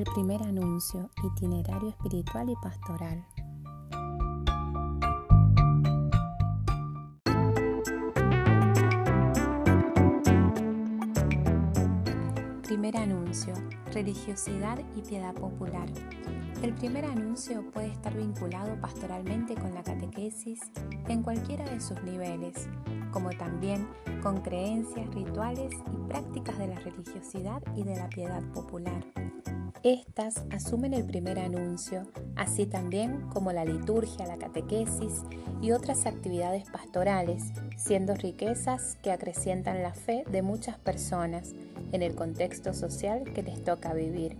El primer anuncio, itinerario espiritual y pastoral. Primer anuncio, religiosidad y piedad popular. El primer anuncio puede estar vinculado pastoralmente con la catequesis en cualquiera de sus niveles, como también con creencias, rituales y prácticas de la religiosidad y de la piedad popular. Estas asumen el primer anuncio, así también como la liturgia, la catequesis y otras actividades pastorales, siendo riquezas que acrecientan la fe de muchas personas en el contexto social que les toca vivir.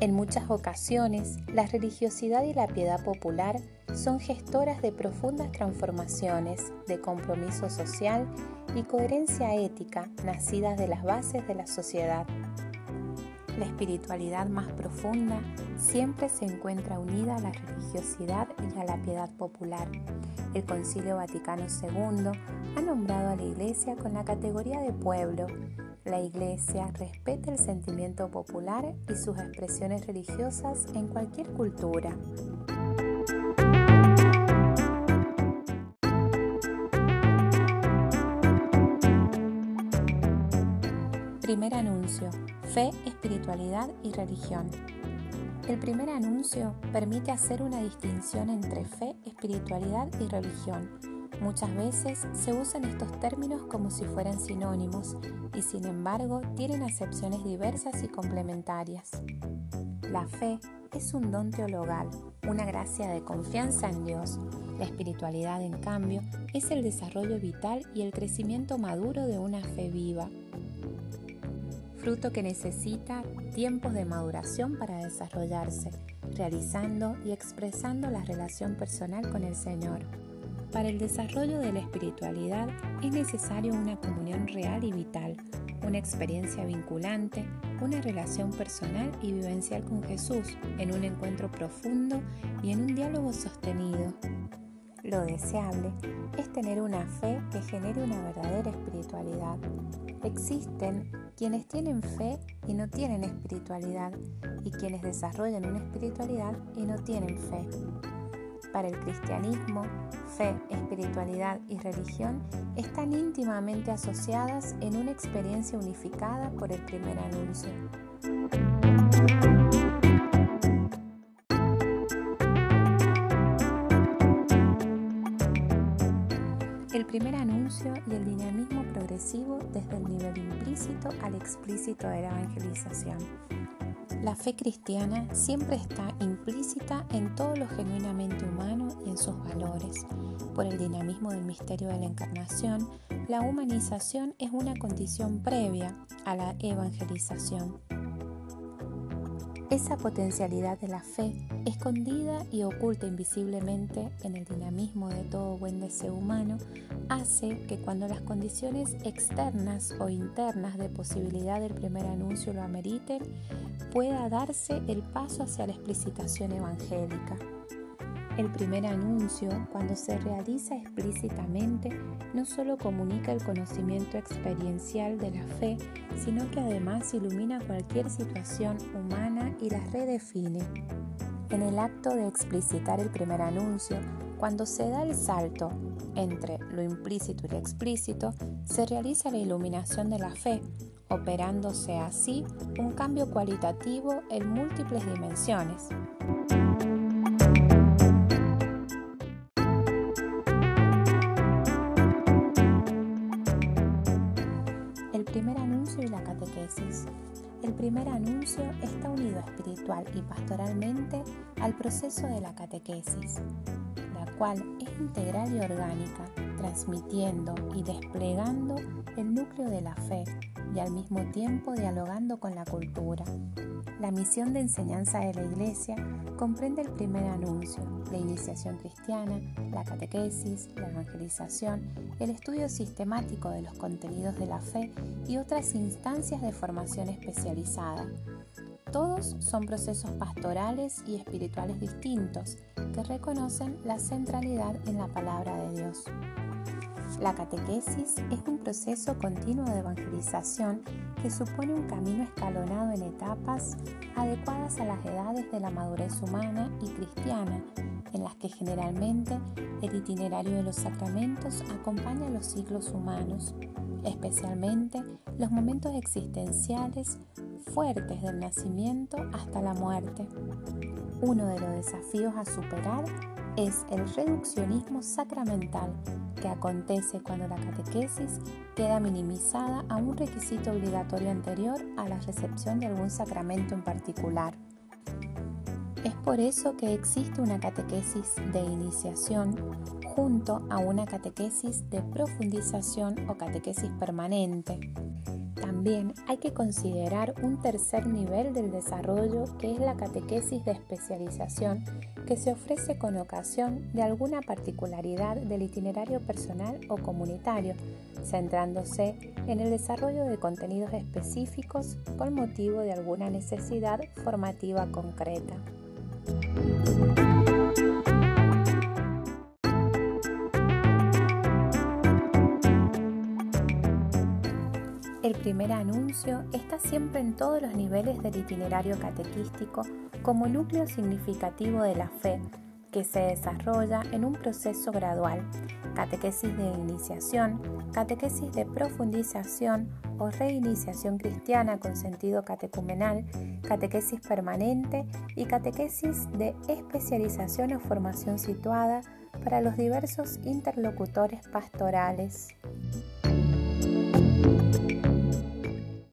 En muchas ocasiones, la religiosidad y la piedad popular son gestoras de profundas transformaciones, de compromiso social y coherencia ética nacidas de las bases de la sociedad. La espiritualidad más profunda siempre se encuentra unida a la religiosidad y a la piedad popular. El Concilio Vaticano II ha nombrado a la Iglesia con la categoría de pueblo la Iglesia respeta el sentimiento popular y sus expresiones religiosas en cualquier cultura. Primer anuncio. Fe, espiritualidad y religión. El primer anuncio permite hacer una distinción entre fe, espiritualidad y religión Muchas veces se usan estos términos como si fueran sinónimos y sin embargo tienen acepciones diversas y complementarias. La fe es un don teologal, una gracia de confianza en Dios. La espiritualidad, en cambio, es el desarrollo vital y el crecimiento maduro de una fe viva, fruto que necesita tiempos de maduración para desarrollarse, realizando y expresando la relación personal con el Señor. Para el desarrollo de la espiritualidad es necesario una comunión real y vital, una experiencia vinculante, una relación personal y vivencial con Jesús, en un encuentro profundo y en un diálogo sostenido. Lo deseable es tener una fe que genere una verdadera espiritualidad. Existen quienes tienen fe y no tienen espiritualidad y quienes desarrollan una espiritualidad y no tienen fe. Para el cristianismo, fe, espiritualidad y religión están íntimamente asociadas en una experiencia unificada por el primer anuncio. El primer anuncio y el dinamismo progresivo desde el nivel implícito al explícito de la evangelización. La fe cristiana siempre está implícita en todo lo genuinamente humano y en sus valores. Por el dinamismo del misterio de la encarnación, la humanización es una condición previa a la evangelización. Esa potencialidad de la fe, escondida y oculta invisiblemente en el dinamismo de todo buen deseo humano, hace que cuando las condiciones externas o internas de posibilidad del primer anuncio lo ameriten, pueda darse el paso hacia la explicitación evangélica. El primer anuncio, cuando se realiza explícitamente, no solo comunica el conocimiento experiencial de la fe, sino que además ilumina cualquier situación humana y la redefine. En el acto de explicitar el primer anuncio, cuando se da el salto entre lo implícito y lo explícito, se realiza la iluminación de la fe, operándose así un cambio cualitativo en múltiples dimensiones. Primer anuncio y la catequesis. El primer anuncio está unido espiritual y pastoralmente al proceso de la catequesis, cual es integral y orgánica, transmitiendo y desplegando el núcleo de la fe y al mismo tiempo dialogando con la cultura. La misión de enseñanza de la Iglesia comprende el primer anuncio, la iniciación cristiana, la catequesis, la evangelización, el estudio sistemático de los contenidos de la fe y otras instancias de formación especializada. Todos son procesos pastorales y espirituales distintos que reconocen la centralidad en la palabra de Dios. La catequesis es un proceso continuo de evangelización que supone un camino escalonado en etapas adecuadas a las edades de la madurez humana y cristiana, en las que generalmente el itinerario de los sacramentos acompaña los ciclos humanos, especialmente los momentos existenciales fuertes del nacimiento hasta la muerte. Uno de los desafíos a superar es el reduccionismo sacramental que acontece cuando la catequesis queda minimizada a un requisito obligatorio anterior a la recepción de algún sacramento en particular. Es por eso que existe una catequesis de iniciación junto a una catequesis de profundización o catequesis permanente. También hay que considerar un tercer nivel del desarrollo que es la catequesis de especialización que se ofrece con ocasión de alguna particularidad del itinerario personal o comunitario, centrándose en el desarrollo de contenidos específicos con motivo de alguna necesidad formativa concreta. Primer anuncio está siempre en todos los niveles del itinerario catequístico como núcleo significativo de la fe, que se desarrolla en un proceso gradual, catequesis de iniciación, catequesis de profundización o reiniciación cristiana con sentido catecumenal, catequesis permanente y catequesis de especialización o formación situada para los diversos interlocutores pastorales.